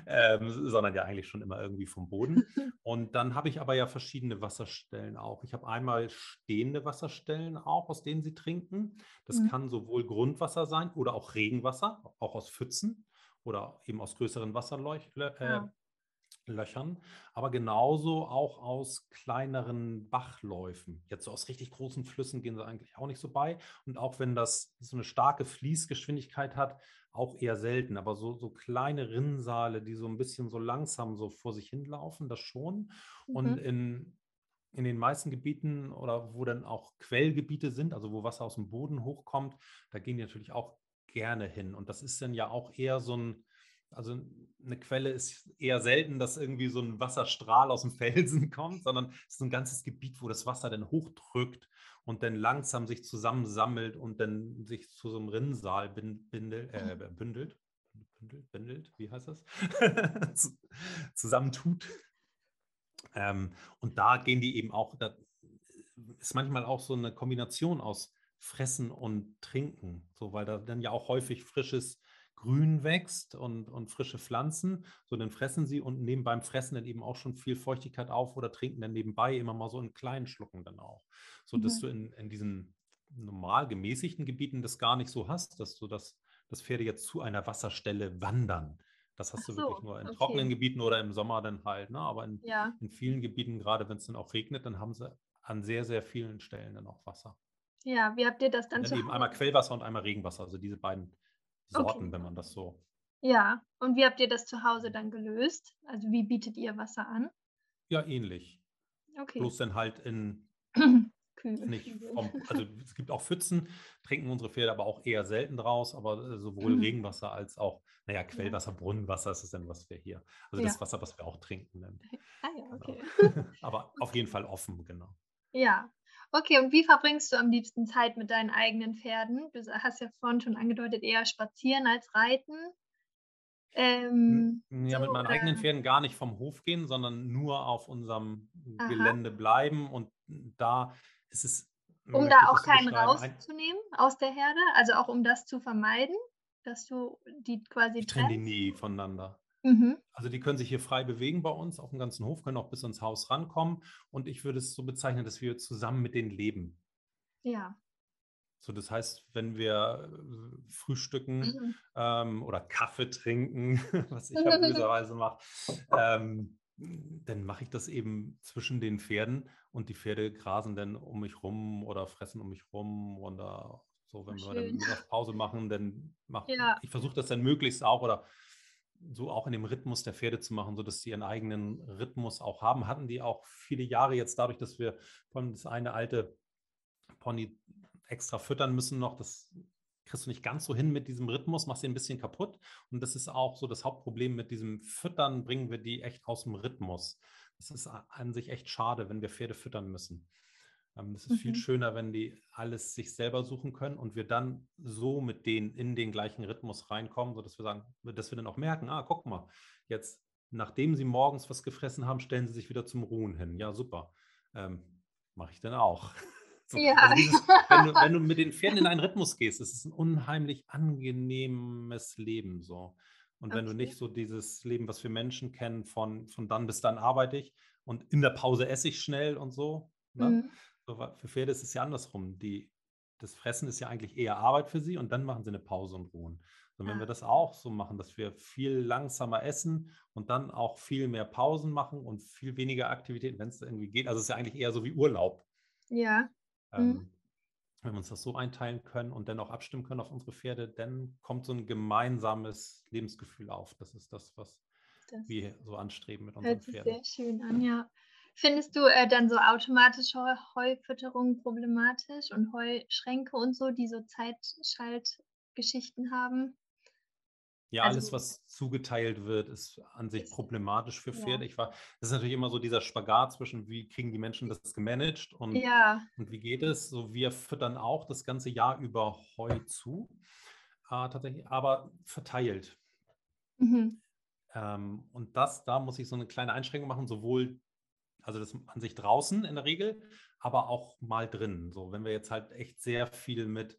ähm, sondern ja eigentlich schon immer irgendwie vom Boden. (laughs) Und dann habe ich aber ja verschiedene Wasserstellen auch. Ich habe einmal stehende Wasserstellen auch, aus denen sie trinken. Das mhm. kann sowohl Grundwasser sein oder auch Regenwasser, auch aus Pfützen oder eben aus größeren Wasserleuch, äh, ja. Löchern, aber genauso auch aus kleineren Bachläufen. Jetzt so aus richtig großen Flüssen gehen sie eigentlich auch nicht so bei. Und auch wenn das so eine starke Fließgeschwindigkeit hat, auch eher selten. Aber so, so kleine Rinnsale, die so ein bisschen so langsam so vor sich hinlaufen, das schon. Mhm. Und in, in den meisten Gebieten oder wo dann auch Quellgebiete sind, also wo Wasser aus dem Boden hochkommt, da gehen die natürlich auch gerne hin. Und das ist dann ja auch eher so ein, also eine Quelle ist eher selten, dass irgendwie so ein Wasserstrahl aus dem (laughs) Felsen kommt, sondern es ist ein ganzes Gebiet, wo das Wasser dann hochdrückt und dann langsam sich zusammensammelt und dann sich zu so einem Rinnsal bindelt, äh, bündelt. Bündelt, bündelt, wie heißt das? (laughs) Zusammentut. Ähm, und da gehen die eben auch, da ist manchmal auch so eine Kombination aus Fressen und Trinken, so weil da dann ja auch häufig frisches Grün wächst und, und frische Pflanzen, so dann fressen sie und nehmen beim Fressen dann eben auch schon viel Feuchtigkeit auf oder trinken dann nebenbei immer mal so in kleinen Schlucken dann auch. So dass mhm. du in, in diesen normal gemäßigten Gebieten das gar nicht so hast, dass du das, das Pferde jetzt zu einer Wasserstelle wandern. Das hast Ach du so, wirklich nur in okay. trockenen Gebieten oder im Sommer dann halt. Ne? Aber in, ja. in vielen Gebieten, gerade wenn es dann auch regnet, dann haben sie an sehr, sehr vielen Stellen dann auch Wasser. Ja, wie habt ihr das dann? dann eben einmal Quellwasser und einmal Regenwasser, also diese beiden Sorten, okay. wenn man das so. Ja, und wie habt ihr das zu Hause dann gelöst? Also wie bietet ihr Wasser an? Ja, ähnlich. Okay. Bloß dann halt in (clears throat) Kühl. Nicht vom, also es gibt auch Pfützen, trinken unsere Pferde aber auch eher selten draus, aber äh, sowohl mhm. Regenwasser als auch, naja, Quellwasser, Brunnenwasser ist es dann, was wir hier, also ja. das Wasser, was wir auch trinken. Dann. Ah ja, genau. okay. Genau. (laughs) aber (laughs) auf jeden Fall offen, genau. Ja, Okay, und wie verbringst du am liebsten Zeit mit deinen eigenen Pferden? Du hast ja vorhin schon angedeutet, eher spazieren als reiten. Ähm, ja, so, mit meinen oder? eigenen Pferden gar nicht vom Hof gehen, sondern nur auf unserem Aha. Gelände bleiben. Und da ist es. Um da auch keinen rauszunehmen aus der Herde, also auch um das zu vermeiden, dass du die quasi. Ich trenne die nie voneinander. Mhm. Also die können sich hier frei bewegen bei uns auf dem ganzen Hof, können auch bis ins Haus rankommen. Und ich würde es so bezeichnen, dass wir zusammen mit denen leben. Ja. So, das heißt, wenn wir äh, frühstücken mhm. ähm, oder Kaffee trinken, (laughs) was ich ja (laughs) böserweise mache, ähm, dann mache ich das eben zwischen den Pferden und die Pferde grasen dann um mich rum oder fressen um mich rum oder so, wenn Schön. wir dann Mittagspause machen, dann mache ja. ich versuche das dann möglichst auch oder so auch in dem Rhythmus der Pferde zu machen, sodass sie ihren eigenen Rhythmus auch haben. Hatten die auch viele Jahre jetzt dadurch, dass wir von das eine alte Pony extra füttern müssen noch, das kriegst du nicht ganz so hin mit diesem Rhythmus, machst sie ein bisschen kaputt. Und das ist auch so das Hauptproblem mit diesem Füttern, bringen wir die echt aus dem Rhythmus. Das ist an sich echt schade, wenn wir Pferde füttern müssen. Ähm, es ist mhm. viel schöner, wenn die alles sich selber suchen können und wir dann so mit denen in den gleichen Rhythmus reinkommen, sodass wir sagen, dass wir dann auch merken, ah, guck mal, jetzt, nachdem sie morgens was gefressen haben, stellen sie sich wieder zum Ruhen hin. Ja, super. Ähm, Mache ich dann auch. (laughs) So, ja. Also dieses, wenn, du, wenn, du, mit den Pferden in einen (laughs) Rhythmus gehst, ist es ein unheimlich angenehmes Leben so. Und wenn okay. du nicht so dieses Leben, was wir Menschen kennen, von, von dann bis dann arbeite ich und in der Pause esse ich schnell und so, ne? mhm. Für Pferde ist es ja andersrum. Die, das Fressen ist ja eigentlich eher Arbeit für sie und dann machen sie eine Pause und ruhen. Und wenn ah. wir das auch so machen, dass wir viel langsamer essen und dann auch viel mehr Pausen machen und viel weniger Aktivitäten, wenn es irgendwie geht. Also es ist ja eigentlich eher so wie Urlaub. Ja. Ähm, mhm. Wenn wir uns das so einteilen können und dann auch abstimmen können auf unsere Pferde, dann kommt so ein gemeinsames Lebensgefühl auf. Das ist das, was das wir so anstreben mit unseren hört sich Pferden. Sehr schön an, ja. Findest du äh, dann so automatische Heufütterung problematisch und Heuschränke und so, die so Zeitschaltgeschichten haben? Ja, also, alles, was zugeteilt wird, ist an sich problematisch für Pferde. Ja. Ich war, das ist natürlich immer so dieser Spagat zwischen, wie kriegen die Menschen das gemanagt und, ja. und wie geht es. So, wir füttern auch das ganze Jahr über Heu zu, äh, tatsächlich, aber verteilt. Mhm. Ähm, und das, da muss ich so eine kleine Einschränkung machen, sowohl also das an sich draußen in der Regel, aber auch mal drin. So, wenn wir jetzt halt echt sehr viel mit,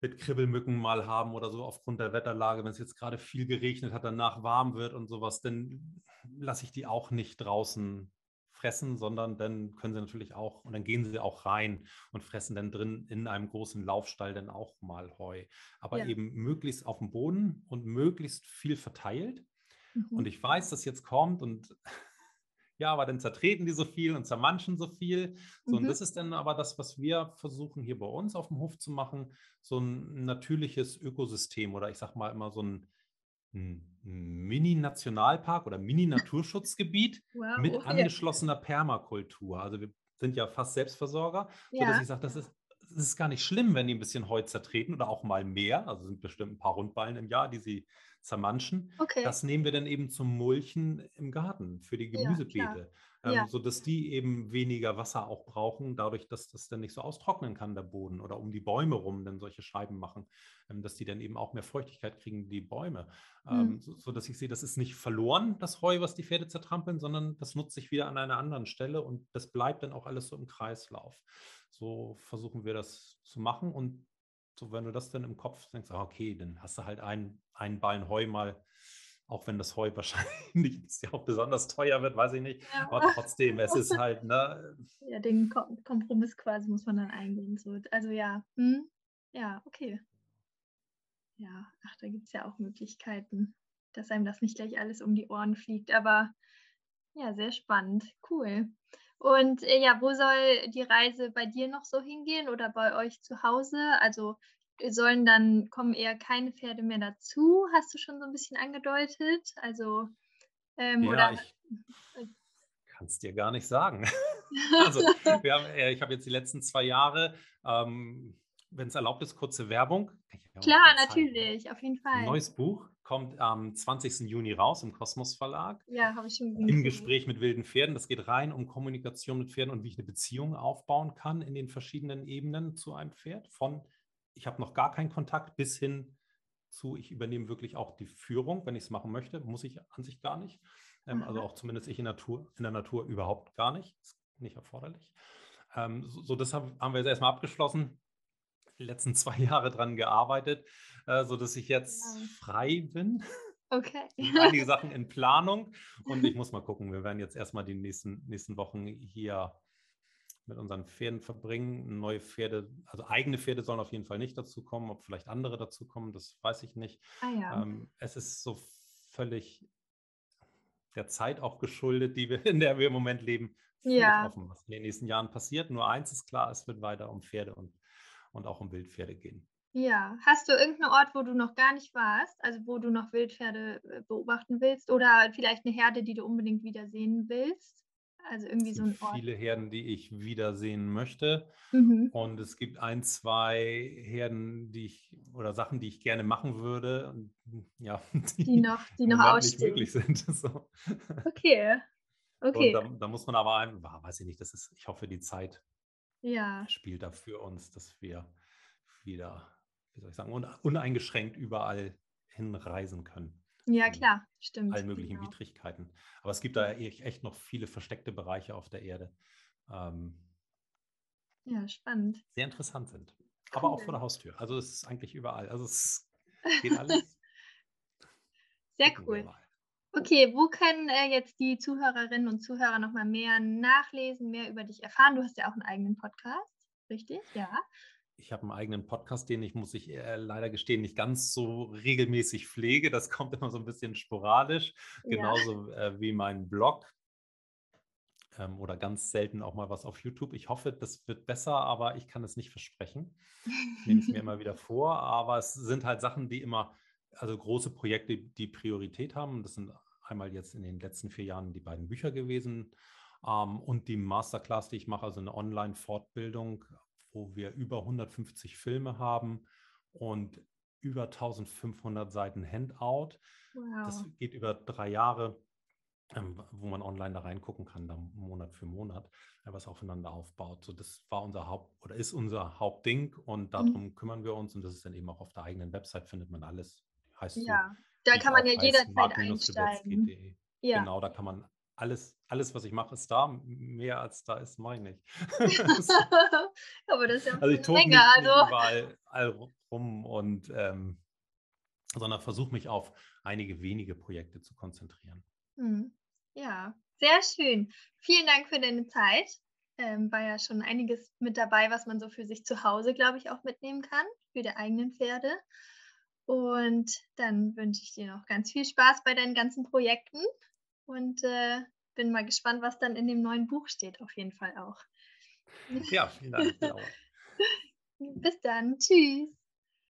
mit Kribbelmücken mal haben oder so aufgrund der Wetterlage, wenn es jetzt gerade viel geregnet hat, danach warm wird und sowas, dann lasse ich die auch nicht draußen fressen, sondern dann können sie natürlich auch, und dann gehen sie auch rein und fressen dann drin in einem großen Laufstall dann auch mal Heu. Aber ja. eben möglichst auf dem Boden und möglichst viel verteilt. Mhm. Und ich weiß, dass jetzt kommt und ja, aber dann zertreten die so viel und zermanschen so viel. So, mhm. Und das ist dann aber das, was wir versuchen hier bei uns auf dem Hof zu machen, so ein natürliches Ökosystem oder ich sag mal immer so ein, ein Mini-Nationalpark oder Mini-Naturschutzgebiet (laughs) wow, mit okay. angeschlossener Permakultur. Also wir sind ja fast Selbstversorger, ja. sodass ich sage, das ist es ist gar nicht schlimm, wenn die ein bisschen Heu zertreten oder auch mal mehr. Also sind bestimmt ein paar Rundballen im Jahr, die sie zermanschen. Okay. Das nehmen wir dann eben zum Mulchen im Garten für die Gemüsebeete, ja, ähm, ja. sodass die eben weniger Wasser auch brauchen, dadurch, dass das dann nicht so austrocknen kann, der Boden oder um die Bäume rum dann solche Scheiben machen, ähm, dass die dann eben auch mehr Feuchtigkeit kriegen, die Bäume. Mhm. Ähm, so, sodass ich sehe, das ist nicht verloren, das Heu, was die Pferde zertrampeln, sondern das nutze ich wieder an einer anderen Stelle und das bleibt dann auch alles so im Kreislauf. So versuchen wir das zu machen und so, wenn du das dann im Kopf denkst, ah, okay, dann hast du halt ein, ein Ballen Heu mal, auch wenn das Heu (laughs) wahrscheinlich ja auch besonders teuer wird, weiß ich nicht. Ja. Aber trotzdem, es ist halt, ne? Ja, den Kompromiss quasi muss man dann eingehen. So. Also ja, hm? ja, okay. Ja, ach, da gibt es ja auch Möglichkeiten, dass einem das nicht gleich alles um die Ohren fliegt. Aber ja, sehr spannend. Cool. Und äh, ja, wo soll die Reise bei dir noch so hingehen oder bei euch zu Hause? Also sollen dann kommen eher keine Pferde mehr dazu? Hast du schon so ein bisschen angedeutet? Also ähm, ja, oder ich (laughs) kann es dir gar nicht sagen. (laughs) also (laughs) haben, äh, ich habe jetzt die letzten zwei Jahre ähm, wenn es erlaubt ist, kurze Werbung. Klar, natürlich, auf jeden Fall. Neues Buch kommt am 20. Juni raus im Kosmos Verlag. Ja, habe ich schon gesehen. Im Gespräch mit wilden Pferden. Das geht rein um Kommunikation mit Pferden und wie ich eine Beziehung aufbauen kann in den verschiedenen Ebenen zu einem Pferd. Von ich habe noch gar keinen Kontakt bis hin zu, ich übernehme wirklich auch die Führung, wenn ich es machen möchte. Muss ich an sich gar nicht. Ähm, also auch zumindest ich in, Natur, in der Natur überhaupt gar nicht. Ist nicht erforderlich. Ähm, so, so, das haben, haben wir jetzt erstmal abgeschlossen die letzten zwei (laughs) Jahre dran gearbeitet, äh, sodass ich jetzt ja. frei bin. Okay. (laughs) (laughs) Einige Sachen in Planung und ich muss mal gucken. Wir werden jetzt erstmal die nächsten, nächsten Wochen hier mit unseren Pferden verbringen. Neue Pferde, also eigene Pferde sollen auf jeden Fall nicht dazu kommen. Ob vielleicht andere dazu kommen, das weiß ich nicht. Ah, ja. ähm, es ist so völlig der Zeit auch geschuldet, die wir, in der wir im Moment leben. Ja. offen, was in den nächsten Jahren passiert. Nur eins ist klar, es wird weiter um Pferde und und auch um Wildpferde gehen. Ja, hast du irgendeinen Ort, wo du noch gar nicht warst, also wo du noch Wildpferde äh, beobachten willst oder vielleicht eine Herde, die du unbedingt wiedersehen willst? Also irgendwie so ein Ort. Viele Herden, die ich wiedersehen möchte. Mhm. Und es gibt ein, zwei Herden, die ich oder Sachen, die ich gerne machen würde. Und, ja, (laughs) die, die noch, die noch ausstehen. nicht möglich sind. (laughs) So. Okay. Okay. Da, da, muss man aber, ein, weiß ich nicht, das ist, ich hoffe, die Zeit ja. spielt da für uns, dass wir wieder, wie soll ich sagen, uneingeschränkt überall hinreisen können. Ja, klar, stimmt. Allen möglichen genau. Widrigkeiten. Aber es gibt da echt noch viele versteckte Bereiche auf der Erde. Ähm, ja, spannend. Sehr interessant sind. Cool. Aber auch vor der Haustür. Also es ist eigentlich überall. Also es geht alles. (laughs) Sehr cool. Okay, wo können äh, jetzt die Zuhörerinnen und Zuhörer nochmal mehr nachlesen, mehr über dich erfahren? Du hast ja auch einen eigenen Podcast, richtig? Ja. Ich habe einen eigenen Podcast, den ich, muss ich äh, leider gestehen, nicht ganz so regelmäßig pflege. Das kommt immer so ein bisschen sporadisch, ja. genauso äh, wie mein Blog ähm, oder ganz selten auch mal was auf YouTube. Ich hoffe, das wird besser, aber ich kann es nicht versprechen. Ich nehme es mir (laughs) immer wieder vor, aber es sind halt Sachen, die immer also große Projekte, die Priorität haben. Das sind einmal jetzt in den letzten vier Jahren die beiden Bücher gewesen ähm, und die Masterclass, die ich mache, also eine Online-Fortbildung, wo wir über 150 Filme haben und über 1500 Seiten Handout. Wow. Das geht über drei Jahre, ähm, wo man online da reingucken kann, dann Monat für Monat, äh, was aufeinander aufbaut. So, das war unser Haupt oder ist unser Hauptding und mhm. darum mhm. kümmern wir uns und das ist dann eben auch auf der eigenen Website findet man alles heißt ja, so, da kann man ja jederzeit einsteigen. Ja. Genau, da kann man alles, alles, was ich mache, ist da. Mehr als da ist, mache ich nicht. (laughs) Aber das ist ja also ich tobe nicht, also. nicht überall rum und ähm, sondern versuche mich auf einige wenige Projekte zu konzentrieren. Hm. Ja, sehr schön. Vielen Dank für deine Zeit. Ähm, war ja schon einiges mit dabei, was man so für sich zu Hause, glaube ich, auch mitnehmen kann, für die eigenen Pferde. Und dann wünsche ich dir noch ganz viel Spaß bei deinen ganzen Projekten und äh, bin mal gespannt, was dann in dem neuen Buch steht, auf jeden Fall auch. Ja, vielen Dank. (laughs) Bis dann. Tschüss.